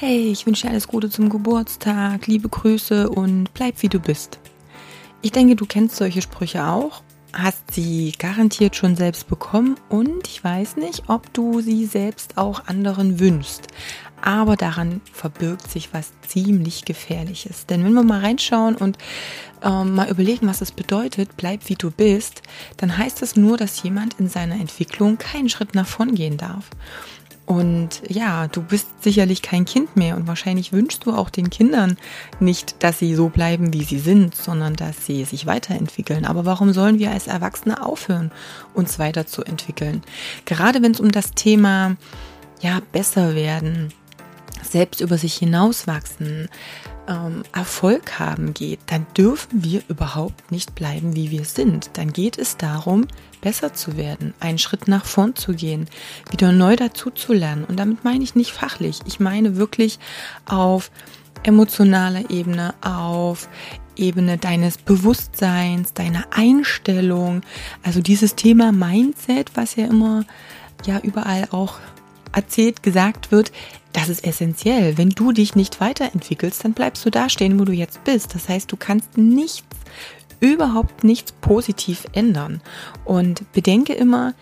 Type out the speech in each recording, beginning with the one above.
Hey, ich wünsche dir alles Gute zum Geburtstag, liebe Grüße und bleib wie du bist. Ich denke, du kennst solche Sprüche auch, hast sie garantiert schon selbst bekommen und ich weiß nicht, ob du sie selbst auch anderen wünschst. Aber daran verbirgt sich was ziemlich Gefährliches. Denn wenn wir mal reinschauen und ähm, mal überlegen, was es bedeutet, bleib wie du bist, dann heißt es nur, dass jemand in seiner Entwicklung keinen Schritt nach vorn gehen darf. Und ja, du bist sicherlich kein Kind mehr und wahrscheinlich wünschst du auch den Kindern nicht, dass sie so bleiben, wie sie sind, sondern dass sie sich weiterentwickeln. Aber warum sollen wir als Erwachsene aufhören, uns weiterzuentwickeln? Gerade wenn es um das Thema ja besser werden, selbst über sich hinauswachsen, ähm, Erfolg haben geht, dann dürfen wir überhaupt nicht bleiben, wie wir sind. Dann geht es darum, besser zu werden, einen Schritt nach vorn zu gehen, wieder neu dazu zu lernen. Und damit meine ich nicht fachlich, ich meine wirklich auf emotionaler Ebene, auf Ebene deines Bewusstseins, deiner Einstellung. Also dieses Thema Mindset, was ja immer ja überall auch erzählt, gesagt wird, das ist essentiell. Wenn du dich nicht weiterentwickelst, dann bleibst du da stehen, wo du jetzt bist. Das heißt, du kannst nichts, überhaupt nichts positiv ändern. Und bedenke immer,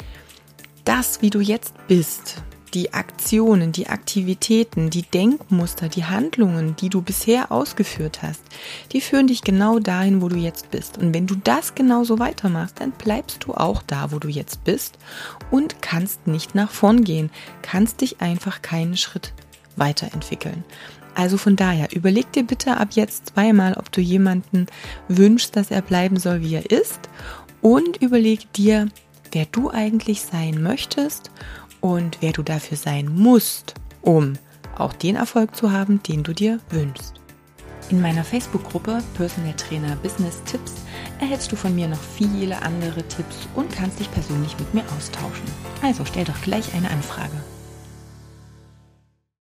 das, wie du jetzt bist, die Aktionen, die Aktivitäten, die Denkmuster, die Handlungen, die du bisher ausgeführt hast, die führen dich genau dahin, wo du jetzt bist. Und wenn du das genauso weitermachst, dann bleibst du auch da, wo du jetzt bist und kannst nicht nach vorn gehen, kannst dich einfach keinen Schritt weiterentwickeln. Also von daher, überleg dir bitte ab jetzt zweimal, ob du jemanden wünschst, dass er bleiben soll, wie er ist und überleg dir, wer du eigentlich sein möchtest und wer du dafür sein musst, um auch den Erfolg zu haben, den du dir wünschst. In meiner Facebook-Gruppe Personal Trainer Business Tipps erhältst du von mir noch viele andere Tipps und kannst dich persönlich mit mir austauschen. Also stell doch gleich eine Anfrage.